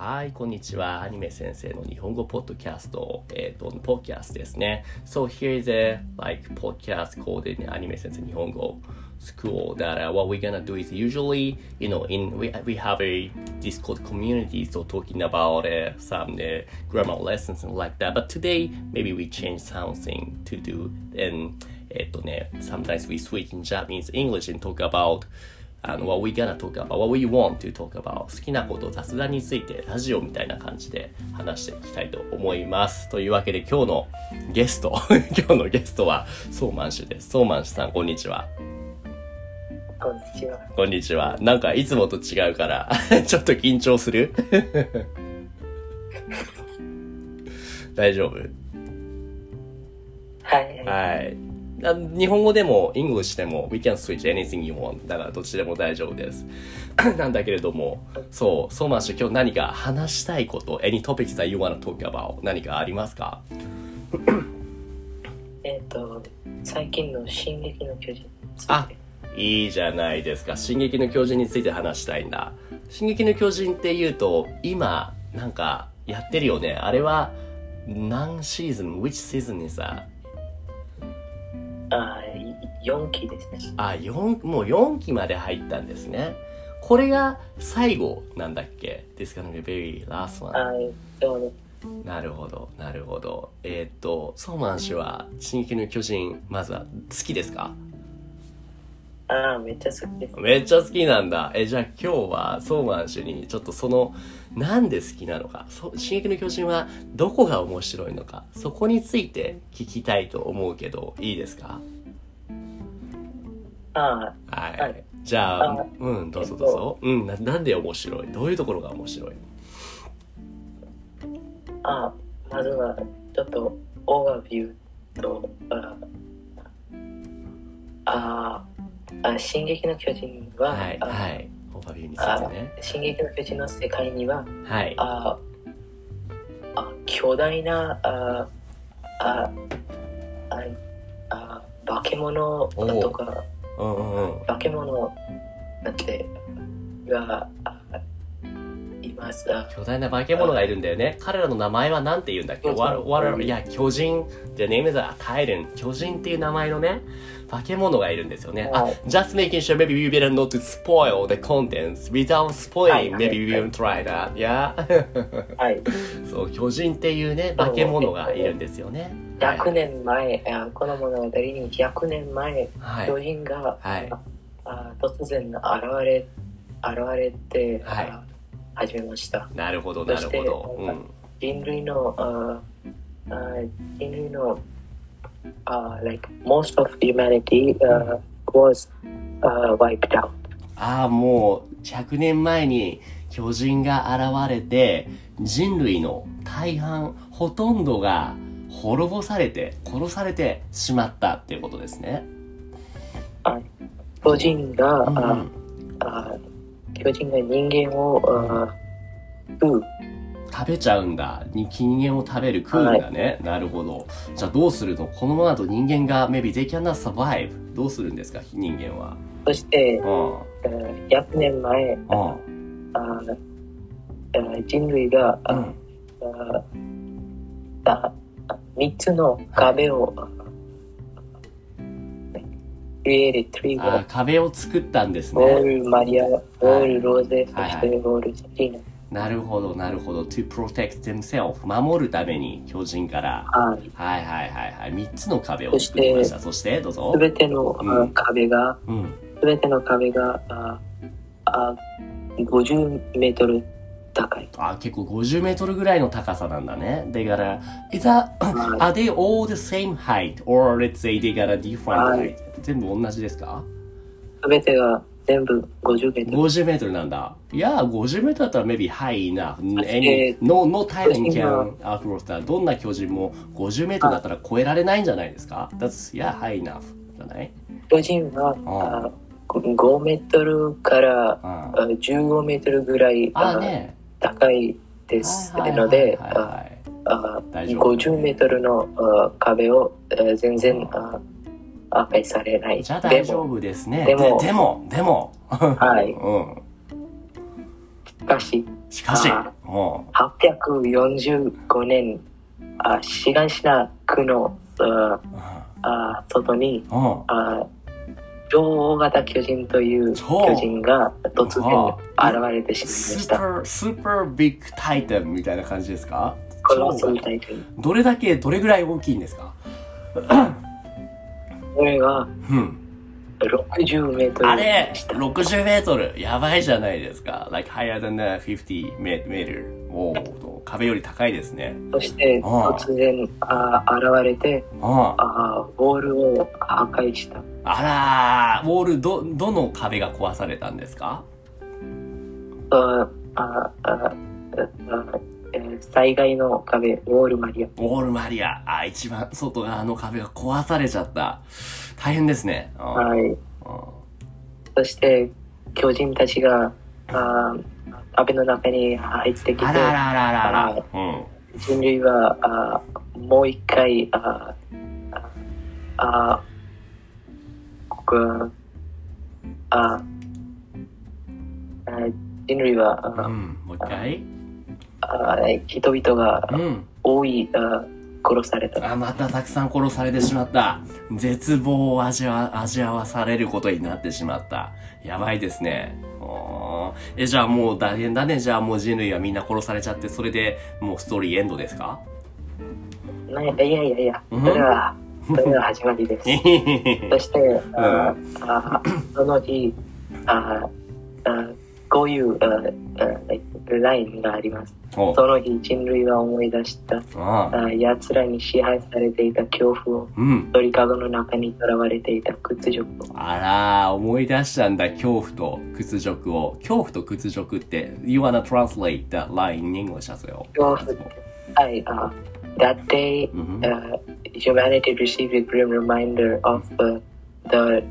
はい、こんにちは。アニメ先生の日本語ポッドキャスト、えっ、と、ポッドキャストですね。So here is a like podcast called in アニメ先生日本語 school that uh, what we're gonna do is usually, you know, in we, we have a Discord community so talking about uh, some uh, grammar lessons and like that. But today maybe we change something to do and えっとね、sometimes we switch in Japanese English and talk about あの、what we gonna talk about, what we want to talk about 好きなこと雑談についてラジオみたいな感じで話していきたいと思います。というわけで今日のゲスト、今日のゲストはソーマン氏です。ソーマン氏さん、こんにちは。こんにちは。こんにちは。なんかいつもと違うから、ちょっと緊張する？大丈夫？はい。はい。あ日本語でも、 English でも、we can switch anything you want. だからどっちでも大丈夫です。なんだけれども、そう、そうまんし今日何か話したいこと、any topics that you wanna talk about 何かありますか？えっ、と、最近の進撃の巨人あて。いいじゃないですか。進撃の巨人について話したいんだ。進撃の巨人って言うと、今、なんか、やってるよね。あれは、何シーズン ?which season is that? あ4期ですね。あ、四もう4期まで入ったんですね。これが最後なんだっけ ?This gonna be very last one. あそうなるほど、なるほど。えーっと、ソーマン氏は、進撃の巨人、まずは好きですか？あめっちゃ好きです。めっちゃ好きなんだ。え、じゃあ今日はソーマン氏にちょっとその、なんで好きなのか、そ進撃の巨人はどこが面白いのか、そこについて聞きたいと思うけど、いいですか？あはい。はいじゃああ、うん、どうぞどうぞ。うんな、なんで面白い？どういうところが面白いあまずは、ちょっと、オーバービューと、あああ、進撃の巨人は、はい、あはい。オーバービューについあてね。進撃の巨人の世界には、はい。ああ巨大なああああ化け物とかうんうんうん。化け物なんてがあいますあ巨大な化け物がいるんだよね。彼らの名前は何て言うんだっけ？そうそう What- what- いや、巨人。The name is a Titan. 巨人っていう名前のね、化け物がいるんですよね。あはい、just making sure maybe we better not to spoil the contents. Without はい spoiling, はい maybe we won't try that. Yeah? はいそう、巨人っていうね、化け物がいるんですよね。はい100年前あこの物語に100年前はい。巨人が、はいあ突然現れ現れて、はいあ始めましたなるほど、なるほど。うん。人類の、ああ人類の、あ like most of humanity、uh, was、uh, wiped out. ああ、もう、100年前に巨人が現れて、人類の大半、ほとんどが滅ぼされて、殺されてしまったっていうことですね。巨人が、うんああ巨人が人間を、あ食う。食べちゃうんだ。に人間を食べる、食うんだね。なるほど。じゃあどうするの？このままだと人間が、maybe they cannot survive. どうするんですか？人間は。そして、うん。あ100年前、うん。ああ人類が、あうん。ああ3つの壁を、created three あ.壁を作ったんですウォーね。ルマリア、ウォールローゼ、そはいしてウォールスティーなるほど、なるほど。to protect themselves. 守るために巨人から。ナ。はい。はいはいはいはい。三つの壁を作りました。そして、どうぞす。べての、あうん壁が、うん。すべての壁が、ああ50メートル高い。あ、結構50メートルぐらいの高さなんだね。だから、is that, はい are they all the same height? Or let's say they got a different はい height? 全部同じですか？すべてが全部50メートル。?50 メートルなんだ。いや、50メートルだったら maybe high enough. Any, no, no titan can outcross that. どんな巨人も50メートルだったら超えられないんじゃないですか ?That's, yeah, high enough. じゃない？巨人は、ああ5メートルからああ15メートルぐらい。高いですので、はいはいはいあ大丈夫50メートルのあ壁をあ全然あ破壊されない。じゃあで大丈も、夫ですね。でも。でも、でも、はい。うん。かし、しかしあ、お845年、あ東な区のあうあ外にあ超大型巨人という超巨人が突然現れてしまいました。スーパー、スーパービッグタイタンみたいな感じですか？これはそうタイトル。どれだけ、どれぐらい大きいんですか？これがうん。60メートルあれでした。!60 メートルやばいじゃないですか。like higher than the 50 meter. おー壁より高いですね。そしてああ突然あ現れてあああウォールを破壊した。あらー、ウォール、ど、どの壁が壊されたんですか？ああああえー災害の壁、ウォールマリア。ウォールマリア。あ、一番外側の壁が壊されちゃった。大変ですね。はい。そして巨人たちがあ壁の中に入ってきてあらあらあらあらあら。うん。人類はあもう一回あああこああ人類はあうん。もう一回あ人々がうん。多いあ殺された。あ、またたくさん殺されてしまった。絶望を味わ、味わわされることになってしまった。やばいですね。え、じゃあもう大変だね。じゃあもう人類はみんな殺されちゃって、それでもうストーリーエンドですか？ないやいやいや、うん？それは、それは始まりです。そして、ああその日ああ、こういうああラインがあります。おその日人類は思い出したあああ奴らに支配されていた恐怖をうん。鳥かごの中に囚われていた屈辱をあらー、思い出したんだ、恐怖と屈辱を。恐怖と屈辱って、You wanna translate that line in English as well? 恐怖はい、あ That day、Mhm. uh, humanity received a grim reminder of uh, the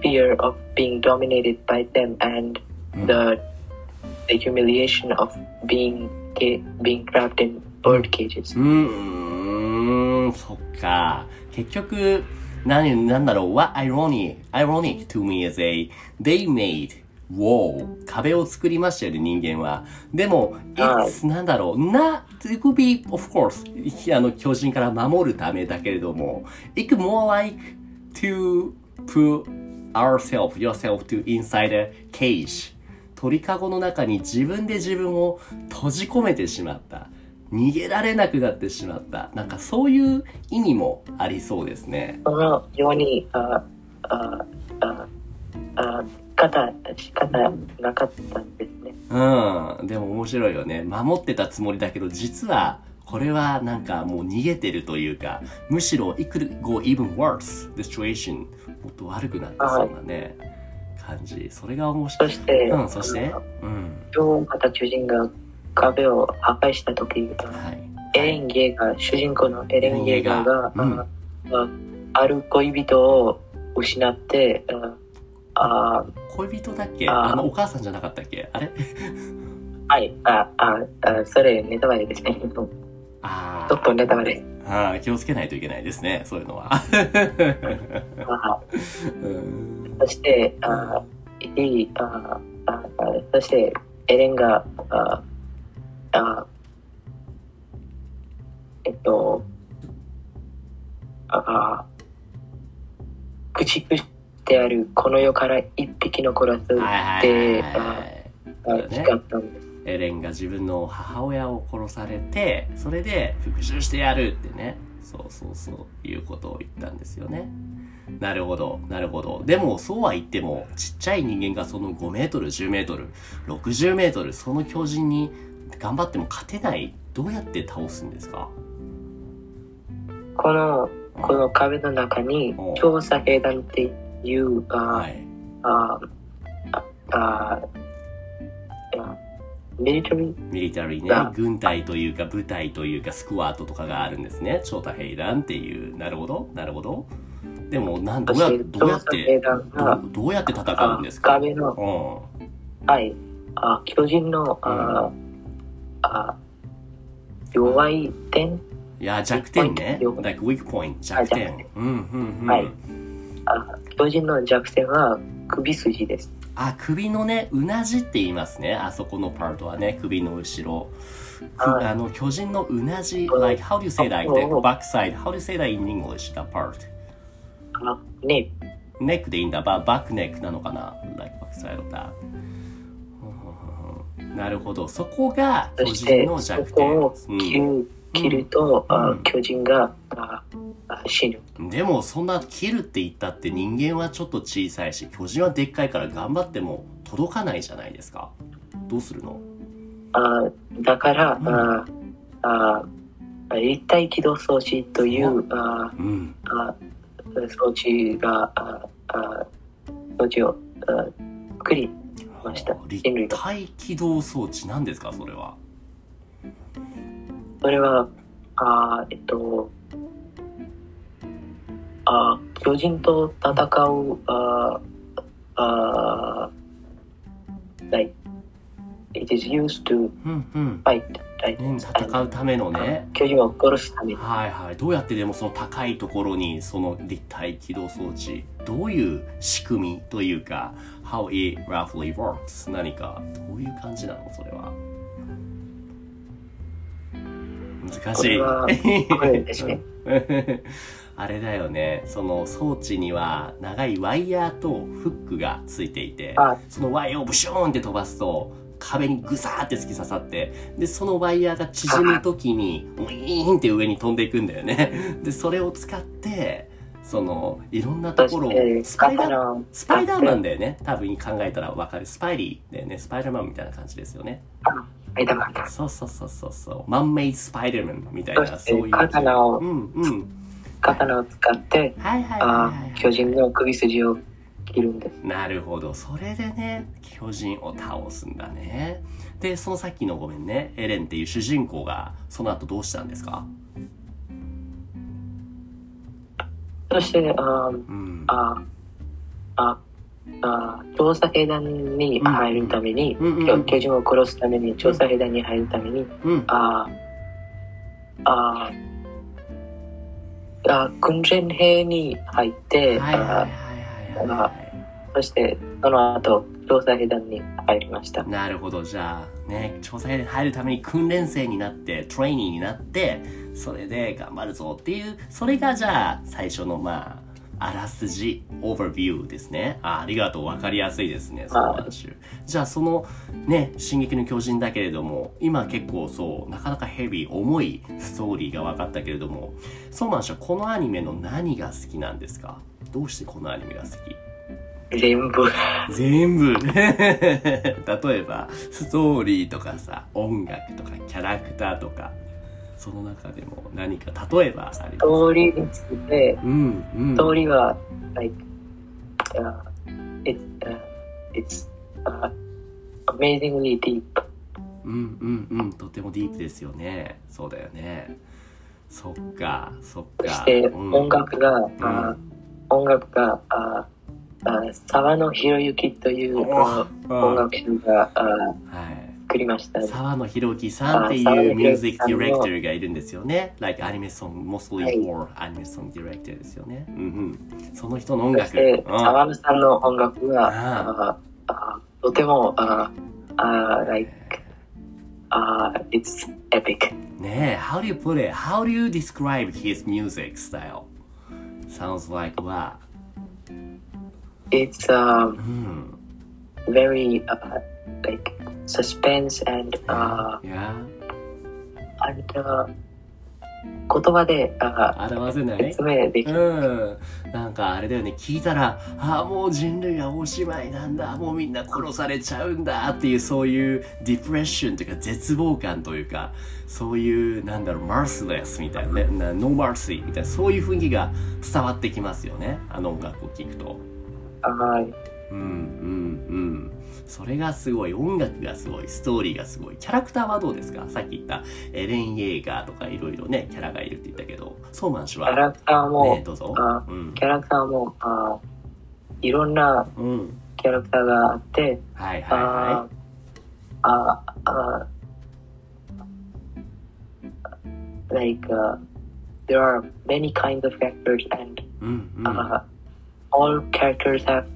fear of being dominated by them and the the humiliation of being being trapped in bird cages. うーん、そっか。結局、何、なんだろう、what ironic, ironic to me is a, they made wall, 壁を作りましたよね、人間は。でも、はい it's, なんだろう、な、it could be, of course, あの、巨人から守るためだけれども、it could more like to put ourselves, yourself to inside a cage. 鳥かごの中に自分で自分を閉じ込めてしまった。逃げられなくなってしまった。なんかそういう意味もありそうですね。そのように、ああああ方仕方なかったんですね。うん。でも面白いよね。守ってたつもりだけど、実は、これはなんかもう逃げてるというか、むしろ、it could go even worse, the situation. もっと悪くなってそうなね、感じ。それが面白い。そして、うん、そして？うん。超型巨人が壁を破壊した時、あはい。エレン・ゲーガー、主人公のエレン・ゲーガーが、うんああある恋人を失って、ああ恋人だっけ？あの、お母さんじゃなかったっけ？あれ？はい、あああそれネタバレですね。ちょあっとネタバレ。あー、気をつけないといけないですね、そういうのは。あ うんそして、あいいあああそして、エレンが、ああえっと、あ駆逐してあるこの世から一匹残らずはいはいで、はいあはい。あそうだね誓ったんです。エレンが自分の母親を殺されて、それで復讐してやるってね。そうそうそう、いうことを言ったんですよね。なるほど、なるほど。でも、そうは言っても、ちっちゃい人間がその5メートル、10メートル、60メートル、その巨人に頑張っても勝てない。どうやって倒すんですか？この、この壁の中にお、調査兵団っていう、あ、はい。あ、あ、ミリタリー？ミリタリーねあ、軍隊というか部隊というかスクワットとかがあるんですね。超多兵団っていう。なるほど、なるほど。でも、なんどうやどうやって、どうやって戦うんですあか壁の、うん。はい、あ巨人の、ああ弱い点、いや、弱点ね。weak point, 弱点。うん、うん、うん。はいあ巨人の弱点は首筋です。あ、首のね、うなじって言いますね。あそこのパートはね、首の後ろ。あの、巨人のうなじ、like, how do you say that? The backside. How do you say that in English, that part? あね、ネックでいいんだ。ババックネックなのかな ?like, backside of that. なるほど。そこが巨人そしての弱そこを点。切る,、切ると、あうん巨人がああ死ぬ。うん、でも、そんな切るって言ったって人間はちょっと小さいし、巨人はでっかいから頑張っても届かないじゃないですか。どうするの？あだから、うんああ立体起動装置というあうん。あ装置がああ装置をあ作りました。立人類が。体起動装置なんですか？それは。それはあえっとあ巨人と戦うああ like it is used to fight 戦うためのね。巨人を殺すためにはいはい。どうやってでもその高いところにその立体起動装置、どういう仕組みというか、how it roughly works 何か、どういう感じなのそれは。難しい。あれだよね。その装置には長いワイヤーとフックがついていて、はいそのワイヤーをブシューンって飛ばすと、壁にグサーって突き刺さって、で、そのワイヤーが縮む時に、ウィーンって上に飛んでいくんだよね。で、それを使って、その、いろんなところをスパイダー、スパイダーマンだよね。多分考えたらわかる。スパイリーだよね。スパイダーマンみたいな感じですよね。スパイダーマンだそうそうそうそうそう。マンメイドスパイダーマンみたいな、そういう。刀をうんうん。刀を使ってはいはいあはいはい。巨人の首筋を切るんですなるほど。それでね、巨人を倒すんだね。で、そのさっきのごめんね、エレンっていう主人公が、その後どうしたんですか？そしてあうん。あああ調査兵団に入るために、巨巨人を殺すために調査兵団に入るために、うん。あああ訓練兵に入って、はいはいはいあはいはいはい。そしてその後調査兵団に入りましたなるほど。じゃあ、ね、調査兵に入るために訓練生になって、トレーニーになって、それで頑張るぞっていう、それがじゃあ、最初のまあ、あらすじ、オーバービューですね。あありがとう。わかりやすいですね。その話。じゃあ、その、ね、進撃の巨人だけれども、今結構そう、なかなかヘビー、重いストーリーが分かったけれども、ソーマン氏はこのアニメの何が好きなんですか？どうしてこのアニメが好き？全部。全部。例えばストーリーとかさ音楽とかキャラクターとかその中でも何か例えばありますストーリーについてうんうん。ストーリーは like uh, it's uh, it's uh, amazingly deep うんうんうん。とてもディープですよね。そうだよね。そっかそっか。そしてうん。音楽が、うん。あ音楽がああ沢野博之という音楽者があはい作りましたね。沢野弘樹さんっていうミュージックディレクターがいるんですよね。like アニメソング、mostly はい for アニメソングディレクターですよね。うんうん。その人の音楽。そしてうん沢野さんの音楽があああとてもああ like あ it's epic ねえ、how do you put it? How do you describe his music style? Sounds like what? It's um, うん。very uh, like suspense and uh, Yeah. and uh, 言葉であ表せない？説明できる。うん。なんかあれだよね、聞いたら、ああ、もう人類はおしまいなんだ、もうみんな殺されちゃうんだっていう、そういうディプレッションというか絶望感というか、そういう、なんだろう、 merciless みたいなね、な no mercy みたいな、そういう雰囲気が伝わってきますよね、あの音楽を聴くと。はい。うんうんうん。それがすごい、音楽がすごい、ストーリーがすごい。キャラクターはどうですか？さっき言ったエレン・イェーガーとかいろいろね、キャラがいるって言ったけど、ソーマン氏は、キャラクターも、ね、どうぞ。あうん。キャラクターもあいろんなうん。キャラクターがあって、はいはいはあああ like uh, there are many kinds of characters and い。うんうん。uh, all characters have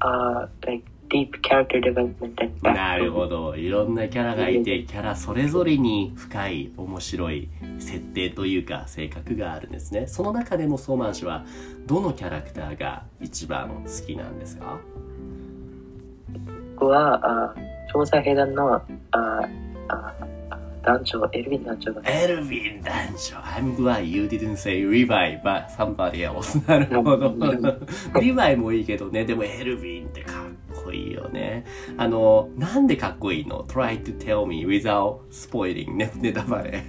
uh, like deep character development and なる.ほど。いろんなキャラがいて、キャラそれぞれに深い、面白い設定というか、性格があるんですね。その中でもソーマン氏は、どのキャラクターが一番好きなんですか？僕は、あ調査兵団のあ団長、エルヴィン団長がエルヴィン団長。I'm glad you didn't say Levi, but somebody else. なるほど。リヴァイもいいけどね、でもエルヴィンってかっこいいよね。あの、なんでかっこいいの ?Try to tell me without spoiling ね、ネタバレ。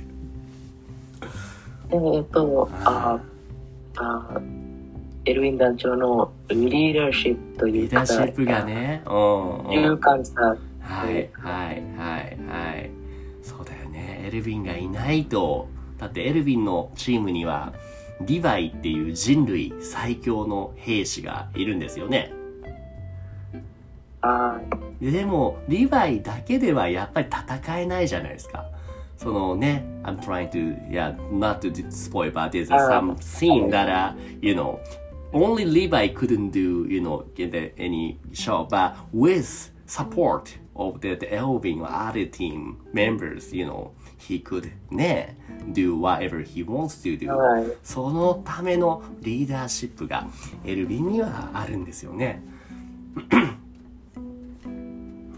えーっと、ああエルヴィン団長のリーダーシップといリーうか、ダーシップがね。うん、うん。勇敢さ、はいはいはいはいエルヴィンがいないとだってエルヴィンのチームにはリヴァイっていう人類最強の兵士がいるんですよねあででもリヴァイだけではやっぱり戦えないじゃないですかそのね I'm trying to yeah not to spoil but there's some scene that uh, you know only Levi couldn't do you know get any show but with support of the, the Elvin or other team members you know he could ね do whatever he wants to do はい。そのためのリーダーシップがエルヴィンにはあるんですよね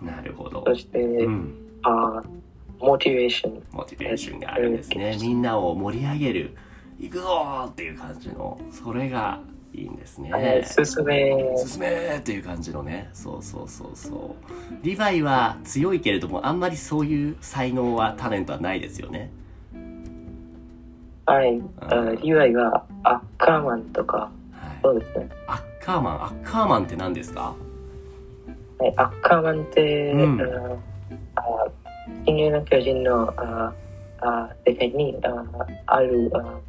なるほどそして、うんあモチベーション。モチベーションがあるんですね。みんなを盛り上げる、行くぞーっていう感じの、それがいいんですね。えー進め、進めーっていう感じのね。そうそうそうそう。リヴァイは強いけれども、あんまりそういう才能は、タレントはないですよね。はい。あリヴァイがアッカーマンとか、はい。そうですね。アッカーマン、アッカーマンって何ですか？はいアッカーマンって、うんああ進撃の巨人のああ世界にああるあ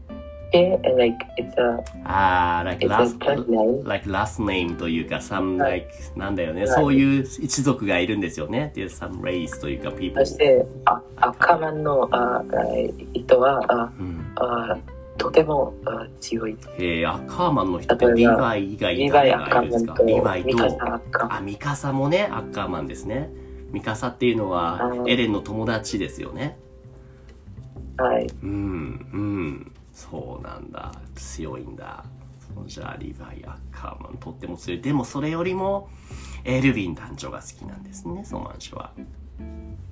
で、like, it's a, あー、like it's a last, bloodline. like last name というか、some はい like, なんだよね。はいそういう一族がいるんですよね。there's some race というか、people そ。して、あアッカーマンのああ人はあうんあとてもあ強い。えー、アッカーマンの人ってリヴァイ以外誰がいるんですか？リヴァイと。あ、ミカサもね、アッカーマンですね。ミカサっていうのはエレンの友達ですよね。はい。うん、うん。そうなんだ。強いんだ。じゃあ、リヴァイ、アッカーマン、とっても強い。でもそれよりも、エルヴィン団長が好きなんですね、ソマン氏は。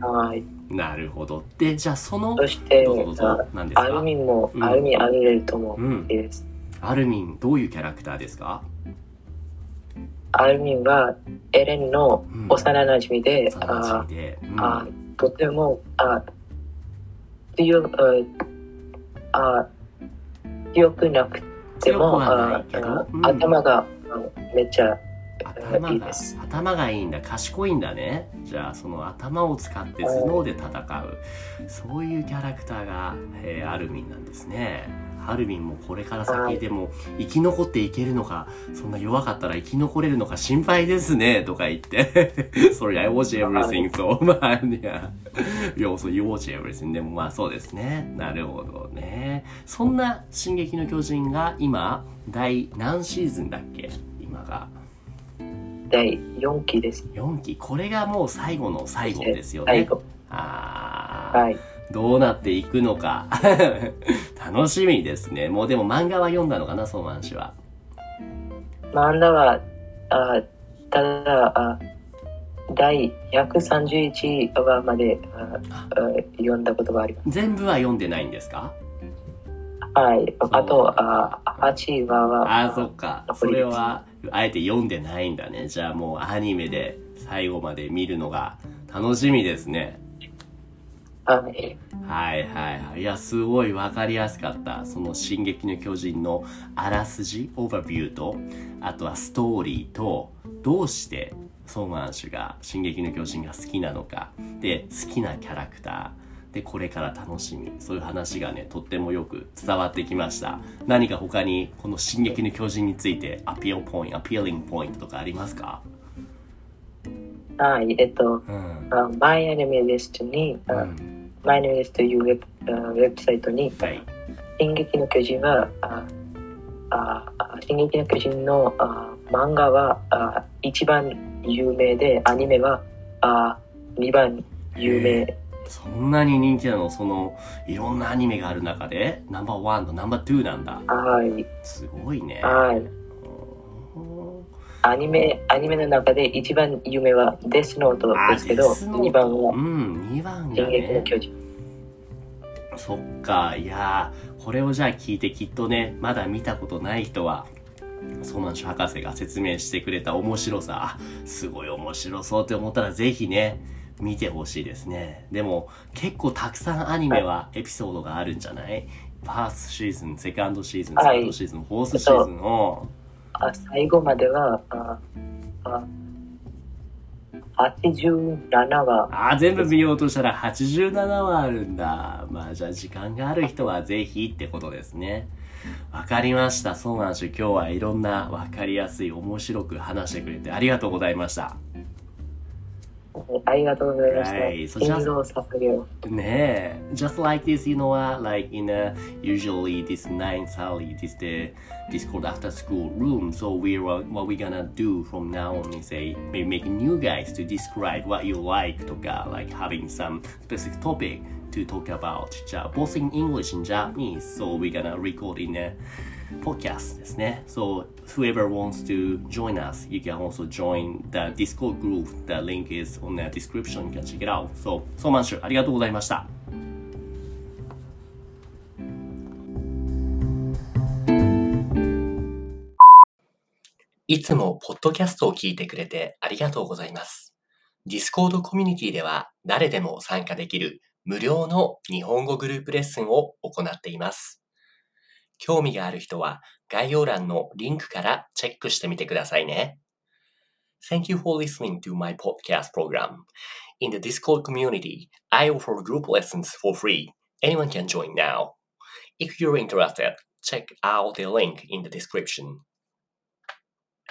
はい。なるほど。で、じゃあその、そしてどうぞどうぞ何ですか？アルミンも、うんアルミンアルレルともうんいいです。アルミン、どういうキャラクターですか？アルミンはエレンのうん幼馴染で、幼あ馴染で。うんあとてもあ強くあ強くなくてもあうん。頭があめっちゃあ頭が。頭がいいんだ。賢いんだね。じゃあその頭を使って頭脳で戦う。そういうキャラクターが、えーアルミンなんですねアルミンもこれから先でも生き残っていけるのかそんな弱かったら生き残れるのか心配ですねとか言って。Sorry I watch everything so まあいや You also you watch everything. でもまあそうですね。なるほどね。そんな「進撃の巨人」が今第何シーズンだっけ？今が。第4期です。4期。これがもう最後の最後ですよね。最後。あー、はい。どうなっていくのか。楽しみですね。もうでも漫画は読んだのかなソーマン氏は。漫画はあただあ第131話までああ。読んだことがありま全部は読んでないんですか？す。はい。あとあ8話はあーそっか。それはあえて読んでないんだね。じゃあもうアニメで最後まで見るのが楽しみですねはい。はいはいはい。いや、すごいわかりやすかった。その進撃の巨人のあらすじ、オーバービューと、あとはストーリーと、どうしてソーマン氏が進撃の巨人が好きなのか、で、好きなキャラクター、で、これから楽しみ。そういう話がね、とってもよく伝わってきました。何か他に、この進撃の巨人について、アピールポイント、アピーリングポイントとかありますか？はい。えっと、うん。あ My Anime List に、あうん。My Anime List というウェブあウェブサイトに、はい。進撃の巨人は、あああ進撃の巨人のあ漫画はあ一番有名で、アニメはあ2番有名。そんなに人気なの？その、いろんなアニメがある中で、ナンバーワンとナンバーツーなんだ。はい。すごいね。はい。うんアニメ、アニメの中で一番有名はデスノートですけど、あデスノート2番はうん、2番がね。そっか、いやー、これをじゃあ聞いてきっとね、まだ見たことない人は、ソーマンシュ博士が説明してくれた面白さ、あすごい面白そうって思ったらぜひね、見てほしいですね。でも、結構たくさんアニメはエピソードがあるんじゃない？ファーストシーズン、セカンドシーズン、はい。サードシーズン、フォースシーズンを、あ最後までは、ああ87話。ああ全部見ようとしたら87話あるんだ。まあじゃあ時間がある人はぜひってことですね。わかりました。そうなんですよ。今日はいろんなわかりやすい、面白く話してくれてありがとうございました。Right. So just, yeah, just like this, you know, uh, like in a, usually this 9:30, this the this called after school room. So we were, what we're gonna do from now on is a maybe making you guys to describe what you like to uh, like having some specific topic to talk about, both in English and Japanese. So we're gonna record in a. podcast ですね。So whoever wants to join us, you can also join the Discord group. The link is on the description. You can check it out. So, ソーマンシュありがとうございました。いつもポッドキャストを聞いてくれてありがとうございます。Discord コミュニティでは誰でも参加できる無料の日本語グループレッスンを行っています。興味がある人は概要欄のリンクからチェックしてみてくださいね。Thank you for listening to my podcast program. In the Discord community, I offer group lessons for free. Anyone can join now. If you're interested, check out the link in the description.